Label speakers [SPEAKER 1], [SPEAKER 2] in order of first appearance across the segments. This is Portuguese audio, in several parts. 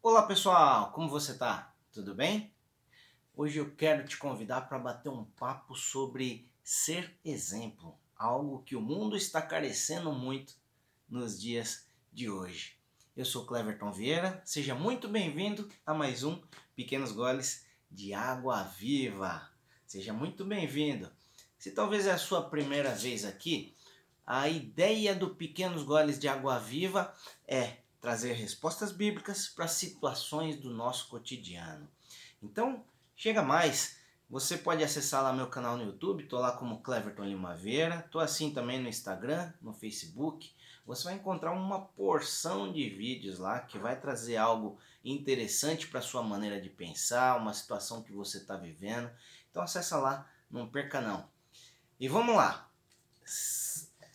[SPEAKER 1] Olá pessoal, como você tá? Tudo bem? Hoje eu quero te convidar para bater um papo sobre ser exemplo, algo que o mundo está carecendo muito nos dias de hoje. Eu sou Cleverton Vieira, seja muito bem-vindo a mais um Pequenos Goles de Água Viva. Seja muito bem-vindo. Se talvez é a sua primeira vez aqui, a ideia do Pequenos Goles de Água Viva é trazer respostas bíblicas para situações do nosso cotidiano. Então, chega mais. Você pode acessar lá meu canal no YouTube, tô lá como Cleverton Limaveira, tô assim também no Instagram, no Facebook. Você vai encontrar uma porção de vídeos lá que vai trazer algo interessante para sua maneira de pensar, uma situação que você está vivendo. Então acessa lá, não perca não. E vamos lá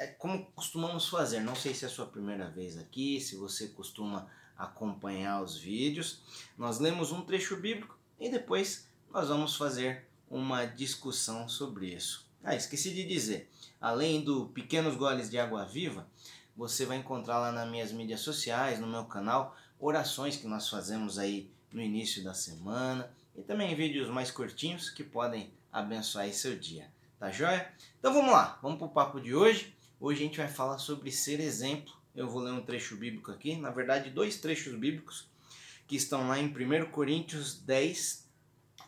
[SPEAKER 1] é como costumamos fazer. Não sei se é a sua primeira vez aqui, se você costuma acompanhar os vídeos. Nós lemos um trecho bíblico e depois nós vamos fazer uma discussão sobre isso. Ah, esqueci de dizer, além do Pequenos Goles de Água Viva, você vai encontrar lá nas minhas mídias sociais, no meu canal, orações que nós fazemos aí no início da semana e também vídeos mais curtinhos que podem abençoar seu dia. Tá joia? Então vamos lá, vamos para o papo de hoje. Hoje a gente vai falar sobre ser exemplo. Eu vou ler um trecho bíblico aqui, na verdade, dois trechos bíblicos que estão lá em 1 Coríntios 10.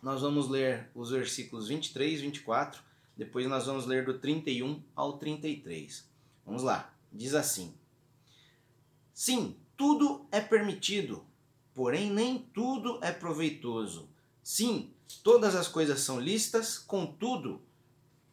[SPEAKER 1] Nós vamos ler os versículos 23 e 24, depois nós vamos ler do 31 ao 33. Vamos lá, diz assim: Sim, tudo é permitido, porém nem tudo é proveitoso. Sim, todas as coisas são listas, contudo,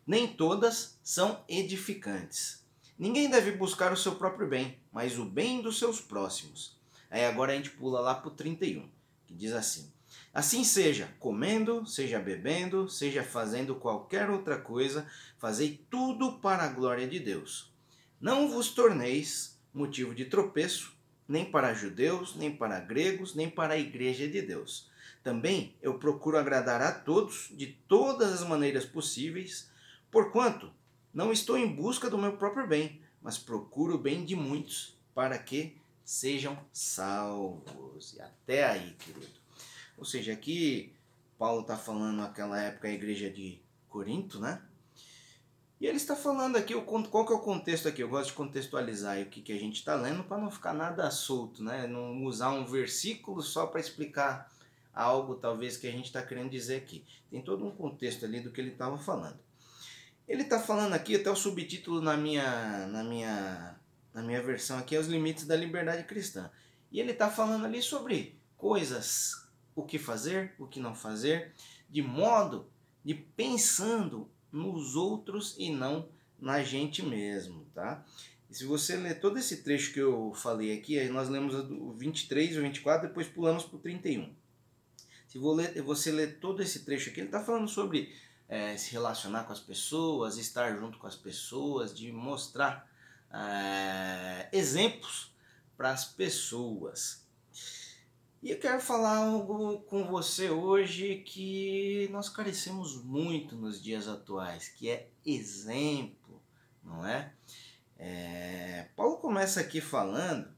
[SPEAKER 1] nem todas são edificantes. Ninguém deve buscar o seu próprio bem, mas o bem dos seus próximos. Aí agora a gente pula lá para o 31, que diz assim: Assim seja, comendo, seja bebendo, seja fazendo qualquer outra coisa, fazei tudo para a glória de Deus. Não vos torneis motivo de tropeço, nem para judeus, nem para gregos, nem para a igreja de Deus. Também eu procuro agradar a todos de todas as maneiras possíveis, porquanto não estou em busca do meu próprio bem, mas procuro o bem de muitos para que sejam salvos. E até aí, querido. Ou seja, aqui Paulo está falando naquela época a igreja de Corinto, né? E ele está falando aqui, qual que é o contexto aqui? Eu gosto de contextualizar o que, que a gente está lendo para não ficar nada solto, né? Não usar um versículo só para explicar algo talvez que a gente está querendo dizer aqui. Tem todo um contexto ali do que ele estava falando. Ele está falando aqui, até o subtítulo na minha, na minha, na minha versão aqui é os limites da liberdade cristã. E ele está falando ali sobre coisas, o que fazer, o que não fazer, de modo de pensando nos outros e não na gente mesmo, tá? E se você ler todo esse trecho que eu falei aqui, nós lemos o 23 e o 24, depois pulamos para o 31. Se você ler todo esse trecho aqui, ele está falando sobre é, se relacionar com as pessoas, estar junto com as pessoas, de mostrar é, exemplos para as pessoas. E eu quero falar algo com você hoje que nós carecemos muito nos dias atuais, que é exemplo, não é? é Paulo começa aqui falando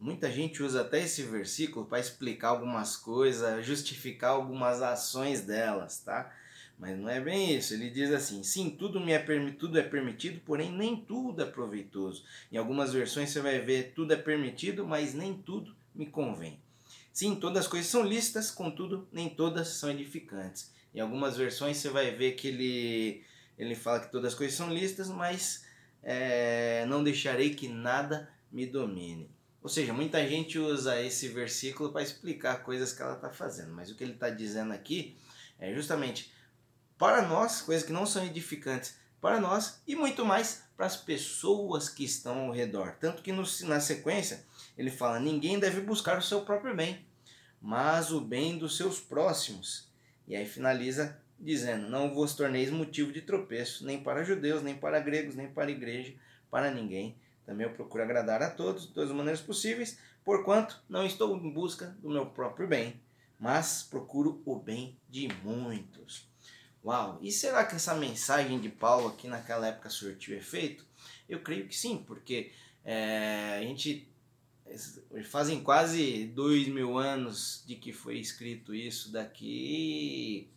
[SPEAKER 1] Muita gente usa até esse versículo para explicar algumas coisas, justificar algumas ações delas, tá? Mas não é bem isso. Ele diz assim: sim, tudo me é tudo é permitido, porém nem tudo é proveitoso. Em algumas versões você vai ver tudo é permitido, mas nem tudo me convém. Sim, todas as coisas são listas, contudo nem todas são edificantes. Em algumas versões você vai ver que ele ele fala que todas as coisas são listas, mas é, não deixarei que nada me domine. Ou seja, muita gente usa esse versículo para explicar coisas que ela está fazendo, mas o que ele está dizendo aqui é justamente para nós, coisas que não são edificantes para nós e muito mais para as pessoas que estão ao redor. Tanto que no, na sequência ele fala: ninguém deve buscar o seu próprio bem, mas o bem dos seus próximos. E aí finaliza dizendo: Não vos torneis motivo de tropeço, nem para judeus, nem para gregos, nem para igreja, para ninguém. Também eu procuro agradar a todos, de todas as maneiras possíveis, porquanto não estou em busca do meu próprio bem, mas procuro o bem de muitos. Uau! E será que essa mensagem de Paulo aqui naquela época surtiu efeito? Eu creio que sim, porque é, a gente fazem quase dois mil anos de que foi escrito isso daqui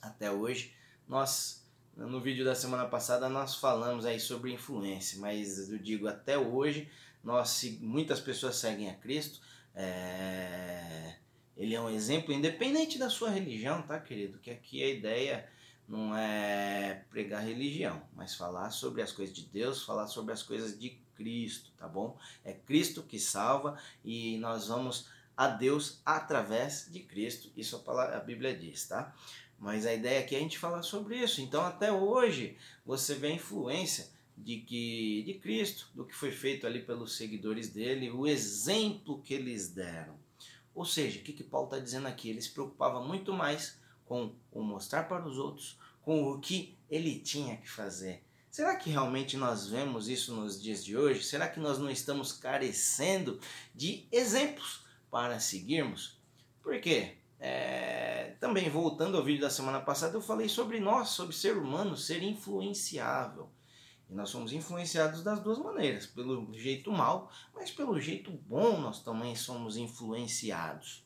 [SPEAKER 1] até hoje. Nós, no vídeo da semana passada, nós falamos aí sobre influência, mas eu digo até hoje, nós, muitas pessoas seguem a Cristo. É, ele é um exemplo independente da sua religião, tá, querido? Que aqui a ideia não é pregar religião, mas falar sobre as coisas de Deus, falar sobre as coisas de Cristo, tá bom? É Cristo que salva e nós vamos a Deus através de Cristo. Isso a, Bíblia diz, tá? Mas a ideia aqui é a gente falar sobre isso. Então, até hoje, você vê a influência de que de Cristo, do que foi feito ali pelos seguidores dele, o exemplo que eles deram. Ou seja, o que, que Paulo está dizendo aqui? Ele se preocupava muito mais com o mostrar para os outros, com o que ele tinha que fazer. Será que realmente nós vemos isso nos dias de hoje? Será que nós não estamos carecendo de exemplos para seguirmos? Por quê? É, também voltando ao vídeo da semana passada, eu falei sobre nós, sobre ser humano, ser influenciável. E nós somos influenciados das duas maneiras, pelo jeito mal, mas pelo jeito bom nós também somos influenciados.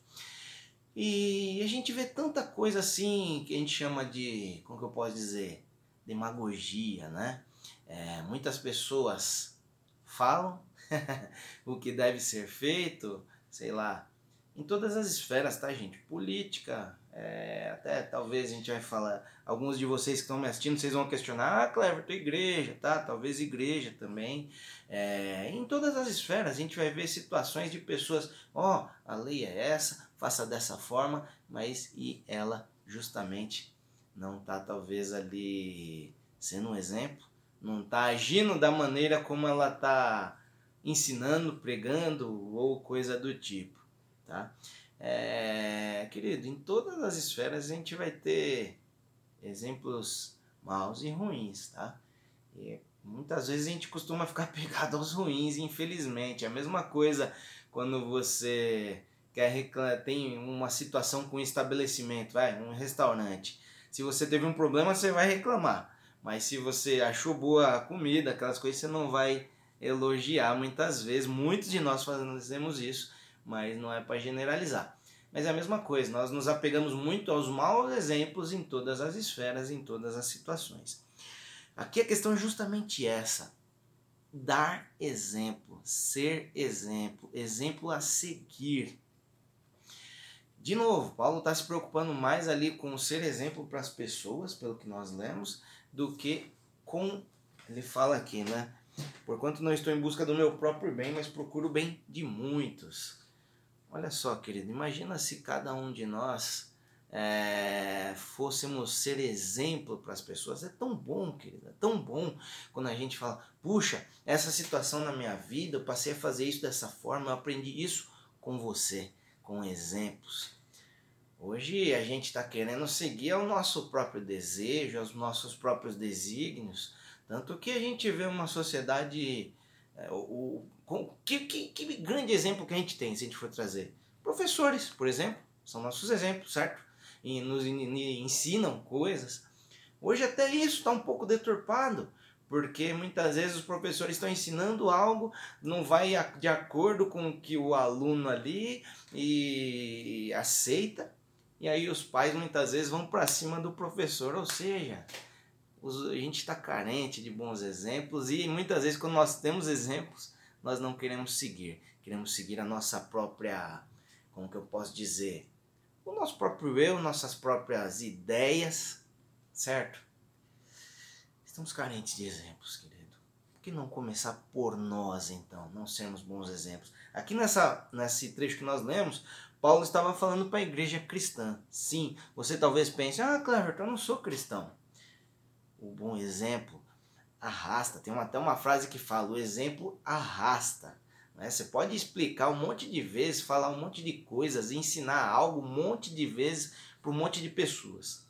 [SPEAKER 1] E a gente vê tanta coisa assim que a gente chama de, como que eu posso dizer, demagogia, né? É, muitas pessoas falam o que deve ser feito, sei lá, em todas as esferas, tá, gente? Política, é, até talvez a gente vai falar, alguns de vocês que estão me assistindo, vocês vão questionar, ah, Clever, tua igreja, tá? Talvez igreja também. É, em todas as esferas a gente vai ver situações de pessoas, ó, oh, a lei é essa, faça dessa forma, mas e ela justamente não tá talvez ali sendo um exemplo, não tá agindo da maneira como ela tá ensinando, pregando ou coisa do tipo tá? É, querido, em todas as esferas a gente vai ter exemplos maus e ruins, tá? E muitas vezes a gente costuma ficar pegado aos ruins, infelizmente. É a mesma coisa quando você quer reclamar, tem uma situação com um estabelecimento, vai, um restaurante. Se você teve um problema, você vai reclamar. Mas se você achou boa a comida, aquelas coisas, você não vai elogiar muitas vezes. Muitos de nós fazemos isso mas não é para generalizar. Mas é a mesma coisa, nós nos apegamos muito aos maus exemplos em todas as esferas, em todas as situações. Aqui a questão é justamente essa: dar exemplo, ser exemplo, exemplo a seguir. De novo, Paulo está se preocupando mais ali com ser exemplo para as pessoas, pelo que nós lemos, do que com. Ele fala aqui, né? Porquanto não estou em busca do meu próprio bem, mas procuro o bem de muitos. Olha só, querido, imagina se cada um de nós é, fôssemos ser exemplo para as pessoas. É tão bom, querido, é tão bom quando a gente fala: puxa, essa situação na minha vida, eu passei a fazer isso dessa forma, eu aprendi isso com você, com exemplos. Hoje a gente está querendo seguir ao nosso próprio desejo, aos nossos próprios desígnios, tanto que a gente vê uma sociedade é, o, que, que, que, grande exemplo que a gente tem, se a gente for trazer? Professores, por exemplo, são nossos exemplos, certo? E nos ensinam coisas. Hoje até isso está um pouco deturpado, porque muitas vezes os professores estão ensinando algo, não vai de acordo com o que o aluno ali e aceita, e aí os pais muitas vezes vão para cima do professor, ou seja, a gente está carente de bons exemplos e muitas vezes quando nós temos exemplos, nós não queremos seguir. Queremos seguir a nossa própria, como que eu posso dizer, o nosso próprio eu, nossas próprias ideias, certo? Estamos carentes de exemplos, querido. Por que não começar por nós, então, não sermos bons exemplos? Aqui nessa, nesse trecho que nós lemos, Paulo estava falando para a igreja cristã. Sim, você talvez pense, ah, Cleverton, eu não sou cristão o bom exemplo arrasta. Tem até uma frase que fala: o exemplo arrasta. Né? Você pode explicar um monte de vezes, falar um monte de coisas, ensinar algo um monte de vezes para um monte de pessoas.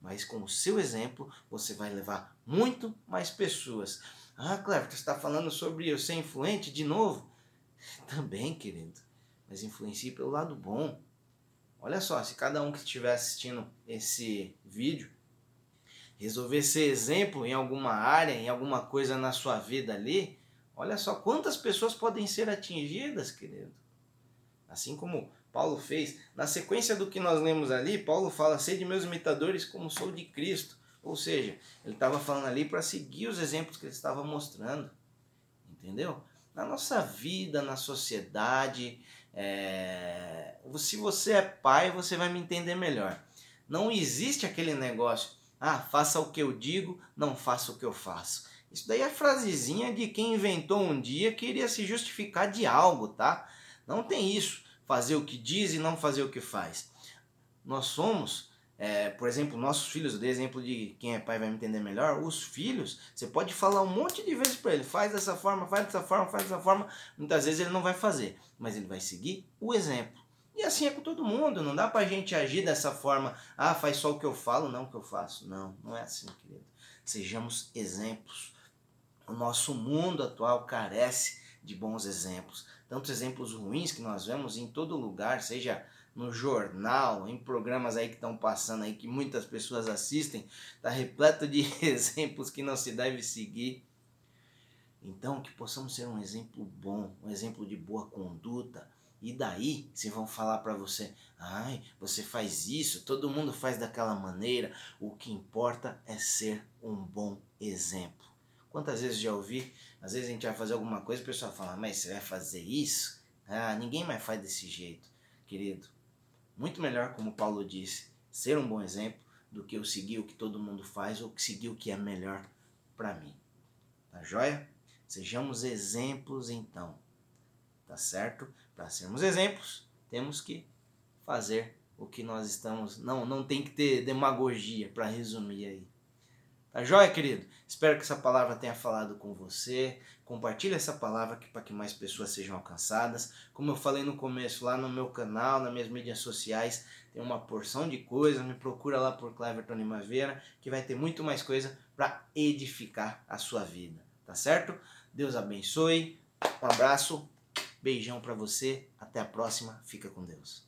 [SPEAKER 1] Mas com o seu exemplo, você vai levar muito mais pessoas. Ah, Cleber, você está falando sobre eu ser influente de novo? Também, querido. Mas influencie pelo lado bom. Olha só, se cada um que estiver assistindo esse vídeo resolver ser exemplo em alguma área, em alguma coisa na sua vida ali, Olha só quantas pessoas podem ser atingidas, querido. Assim como Paulo fez. Na sequência do que nós lemos ali, Paulo fala: Sede meus imitadores, como sou de Cristo. Ou seja, ele estava falando ali para seguir os exemplos que ele estava mostrando. Entendeu? Na nossa vida, na sociedade, é... se você é pai, você vai me entender melhor. Não existe aquele negócio, ah, faça o que eu digo, não faça o que eu faço. Isso daí é frasezinha de quem inventou um dia que queria se justificar de algo, tá? Não tem isso fazer o que diz e não fazer o que faz. Nós somos, é, por exemplo, nossos filhos, dei exemplo de quem é pai vai me entender melhor, os filhos, você pode falar um monte de vezes para ele, faz dessa forma, faz dessa forma, faz dessa forma, muitas vezes ele não vai fazer, mas ele vai seguir o exemplo. E assim é com todo mundo, não dá pra gente agir dessa forma, ah, faz só o que eu falo, não o que eu faço. Não, não é assim, querido. Sejamos exemplos. O nosso mundo atual carece de bons exemplos tantos exemplos ruins que nós vemos em todo lugar, seja no jornal, em programas aí que estão passando aí que muitas pessoas assistem, está repleto de exemplos que não se deve seguir. Então, que possamos ser um exemplo bom, um exemplo de boa conduta. E daí, se vão falar para você, ai, você faz isso, todo mundo faz daquela maneira, o que importa é ser um bom exemplo. Quantas vezes já ouvi às vezes a gente vai fazer alguma coisa e o pessoal fala, mas você vai fazer isso? Ah, ninguém mais faz desse jeito. Querido, muito melhor, como Paulo disse, ser um bom exemplo do que eu seguir o que todo mundo faz ou seguir o que é melhor para mim. Tá joia? Sejamos exemplos então. Tá certo? Para sermos exemplos, temos que fazer o que nós estamos. Não, não tem que ter demagogia para resumir aí. Tá joia, querido? Espero que essa palavra tenha falado com você. Compartilhe essa palavra para que mais pessoas sejam alcançadas. Como eu falei no começo, lá no meu canal, nas minhas mídias sociais, tem uma porção de coisa. Me procura lá por Cleverton Limaveira, que vai ter muito mais coisa para edificar a sua vida. Tá certo? Deus abençoe. Um abraço. Beijão para você. Até a próxima. Fica com Deus.